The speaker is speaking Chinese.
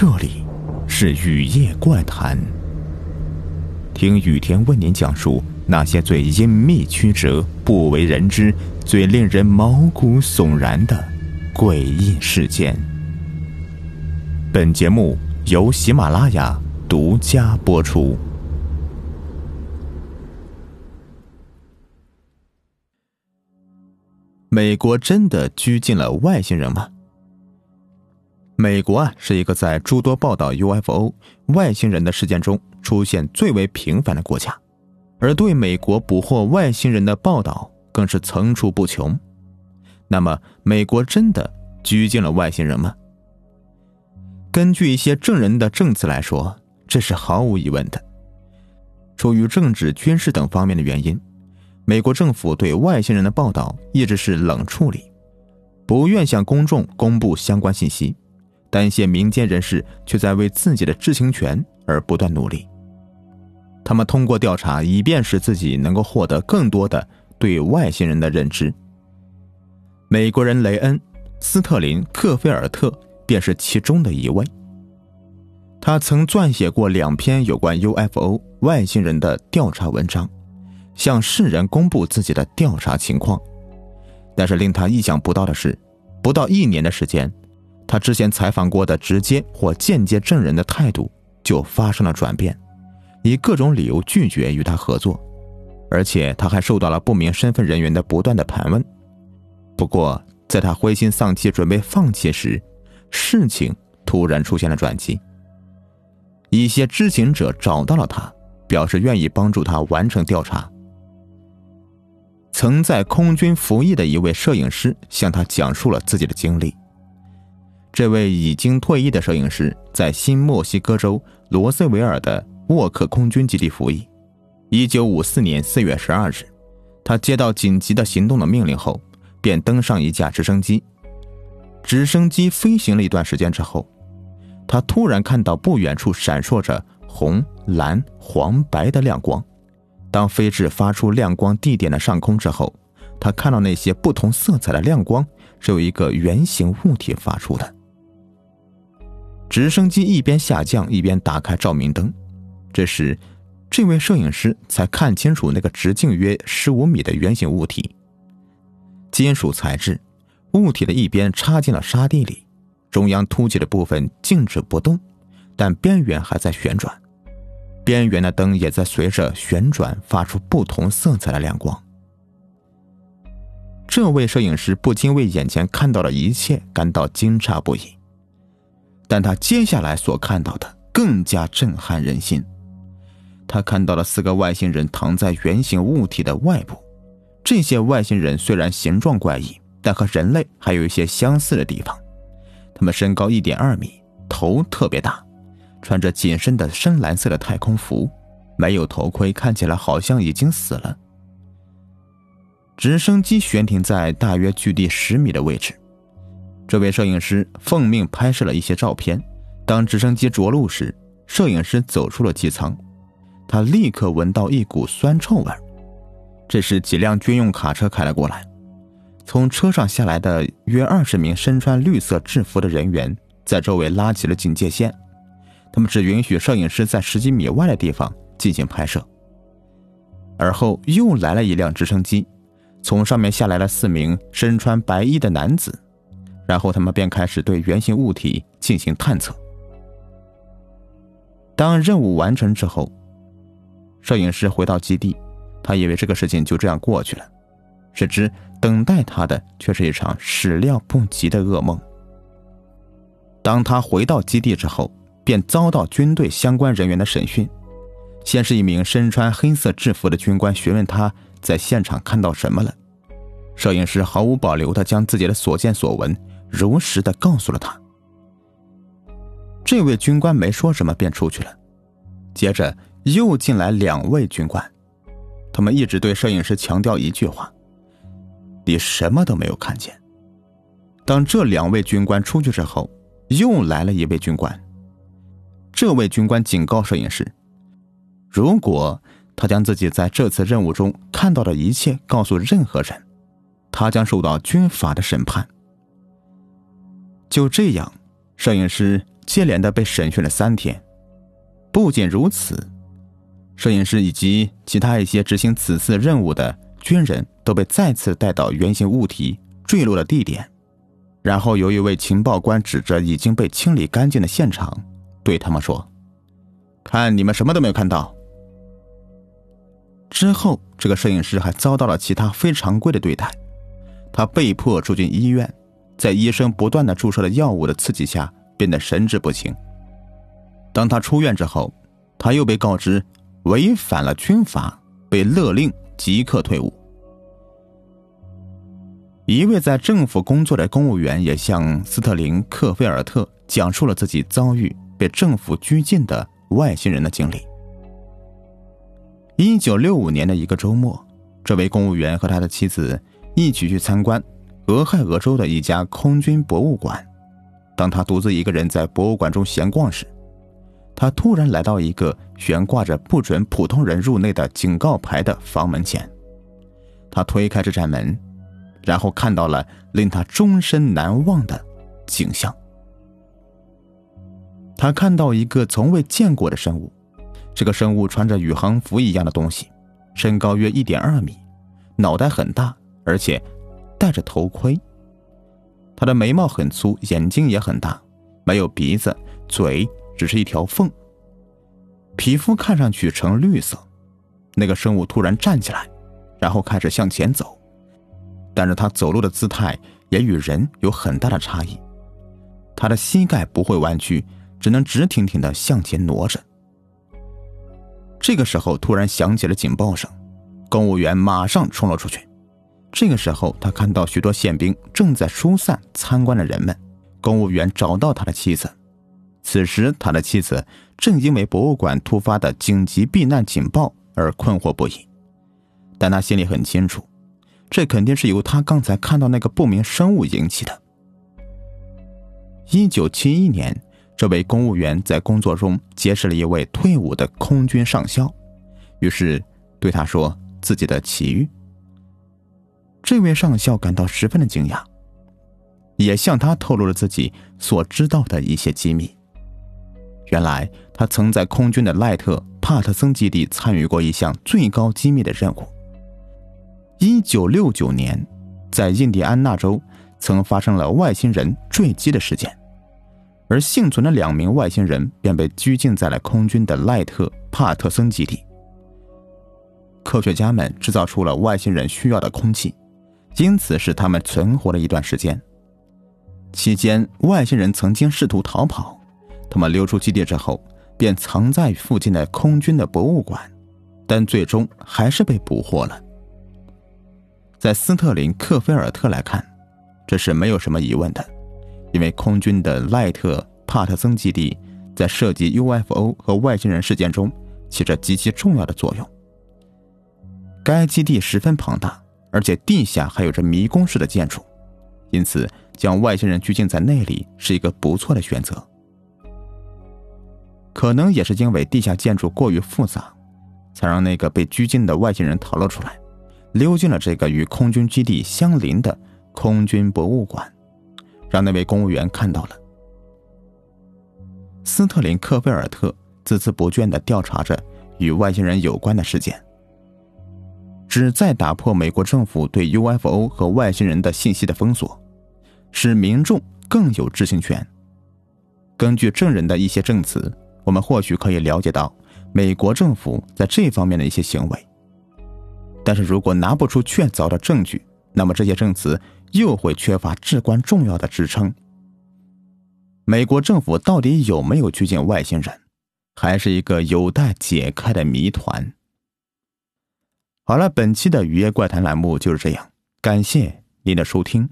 这里是雨夜怪谈，听雨天为您讲述那些最隐秘曲折、不为人知、最令人毛骨悚然的诡异事件。本节目由喜马拉雅独家播出。美国真的拘禁了外星人吗？美国啊，是一个在诸多报道 UFO 外星人的事件中出现最为频繁的国家，而对美国捕获外星人的报道更是层出不穷。那么，美国真的拘禁了外星人吗？根据一些证人的证词来说，这是毫无疑问的。出于政治、军事等方面的原因。美国政府对外星人的报道一直是冷处理，不愿向公众公布相关信息，但一些民间人士却在为自己的知情权而不断努力。他们通过调查，以便使自己能够获得更多的对外星人的认知。美国人雷恩·斯特林·克菲尔特便是其中的一位。他曾撰写过两篇有关 UFO 外星人的调查文章。向世人公布自己的调查情况，但是令他意想不到的是，不到一年的时间，他之前采访过的直接或间接证人的态度就发生了转变，以各种理由拒绝与他合作，而且他还受到了不明身份人员的不断的盘问。不过，在他灰心丧气准备放弃时，事情突然出现了转机。一些知情者找到了他，表示愿意帮助他完成调查。曾在空军服役的一位摄影师向他讲述了自己的经历。这位已经退役的摄影师在新墨西哥州罗斯维尔的沃克空军基地服役。一九五四年四月十二日，他接到紧急的行动的命令后，便登上一架直升机。直升机飞行了一段时间之后，他突然看到不远处闪烁着红、蓝、黄、白的亮光。当飞至发出亮光地点的上空之后，他看到那些不同色彩的亮光是由一个圆形物体发出的。直升机一边下降一边打开照明灯，这时，这位摄影师才看清楚那个直径约十五米的圆形物体。金属材质，物体的一边插进了沙地里，中央凸起的部分静止不动，但边缘还在旋转。边缘的灯也在随着旋转发出不同色彩的亮光。这位摄影师不禁为眼前看到的一切感到惊诧不已，但他接下来所看到的更加震撼人心。他看到了四个外星人躺在圆形物体的外部，这些外星人虽然形状怪异，但和人类还有一些相似的地方。他们身高一点二米，头特别大。穿着紧身的深蓝色的太空服，没有头盔，看起来好像已经死了。直升机悬停在大约距地十米的位置。这位摄影师奉命拍摄了一些照片。当直升机着陆时，摄影师走出了机舱，他立刻闻到一股酸臭味。这时，几辆军用卡车开了过来，从车上下来的约二十名身穿绿色制服的人员在周围拉起了警戒线。他们只允许摄影师在十几米外的地方进行拍摄。而后又来了一辆直升机，从上面下来了四名身穿白衣的男子，然后他们便开始对圆形物体进行探测。当任务完成之后，摄影师回到基地，他以为这个事情就这样过去了，谁知等待他的却是一场始料不及的噩梦。当他回到基地之后，便遭到军队相关人员的审讯。先是一名身穿黑色制服的军官询问他在现场看到什么了，摄影师毫无保留地将自己的所见所闻如实的告诉了他。这位军官没说什么便出去了。接着又进来两位军官，他们一直对摄影师强调一句话：“你什么都没有看见。”当这两位军官出去之后，又来了一位军官。这位军官警告摄影师：“如果他将自己在这次任务中看到的一切告诉任何人，他将受到军法的审判。”就这样，摄影师接连的被审讯了三天。不仅如此，摄影师以及其他一些执行此次任务的军人都被再次带到圆形物体坠落的地点，然后由一位情报官指着已经被清理干净的现场，对他们说：“看你们什么都没有看到。”之后，这个摄影师还遭到了其他非常规的对待，他被迫住进医院，在医生不断的注射的药物的刺激下，变得神志不清。当他出院之后，他又被告知违反了军法，被勒令即刻退伍。一位在政府工作的公务员也向斯特林克菲尔特讲述了自己遭遇被政府拘禁的外星人的经历。一九六五年的一个周末，这位公务员和他的妻子一起去参观俄亥俄州的一家空军博物馆。当他独自一个人在博物馆中闲逛时，他突然来到一个悬挂着不准普通人入内的警告牌的房门前。他推开这扇门，然后看到了令他终身难忘的景象。他看到一个从未见过的生物。这个生物穿着宇航服一样的东西，身高约一点二米，脑袋很大，而且戴着头盔。他的眉毛很粗，眼睛也很大，没有鼻子，嘴只是一条缝。皮肤看上去呈绿色。那个生物突然站起来，然后开始向前走，但是他走路的姿态也与人有很大的差异。他的膝盖不会弯曲，只能直挺挺的向前挪着。这个时候，突然响起了警报声，公务员马上冲了出去。这个时候，他看到许多宪兵正在疏散参观的人们。公务员找到他的妻子，此时他的妻子正因为博物馆突发的紧急避难警报而困惑不已，但他心里很清楚，这肯定是由他刚才看到那个不明生物引起的。一九七一年。这位公务员在工作中结识了一位退伍的空军上校，于是对他说自己的奇遇。这位上校感到十分的惊讶，也向他透露了自己所知道的一些机密。原来他曾在空军的赖特帕特森基地参与过一项最高机密的任务。一九六九年，在印第安纳州曾发生了外星人坠机的事件。而幸存的两名外星人便被拘禁在了空军的赖特帕特森基地。科学家们制造出了外星人需要的空气，因此使他们存活了一段时间。期间，外星人曾经试图逃跑，他们溜出基地之后，便藏在附近的空军的博物馆，但最终还是被捕获了。在斯特林克菲尔特来看，这是没有什么疑问的。因为空军的赖特帕特森基地在涉及 UFO 和外星人事件中起着极其重要的作用。该基地十分庞大，而且地下还有着迷宫式的建筑，因此将外星人拘禁在那里是一个不错的选择。可能也是因为地下建筑过于复杂，才让那个被拘禁的外星人逃了出来，溜进了这个与空军基地相邻的空军博物馆。让那位公务员看到了。斯特林克菲尔特孜孜不倦地调查着与外星人有关的事件，旨在打破美国政府对 UFO 和外星人的信息的封锁，使民众更有知情权。根据证人的一些证词，我们或许可以了解到美国政府在这方面的一些行为。但是如果拿不出确凿的证据，那么这些证词。又会缺乏至关重要的支撑。美国政府到底有没有拘禁外星人，还是一个有待解开的谜团。好了，本期的《雨夜怪谈》栏目就是这样，感谢您的收听。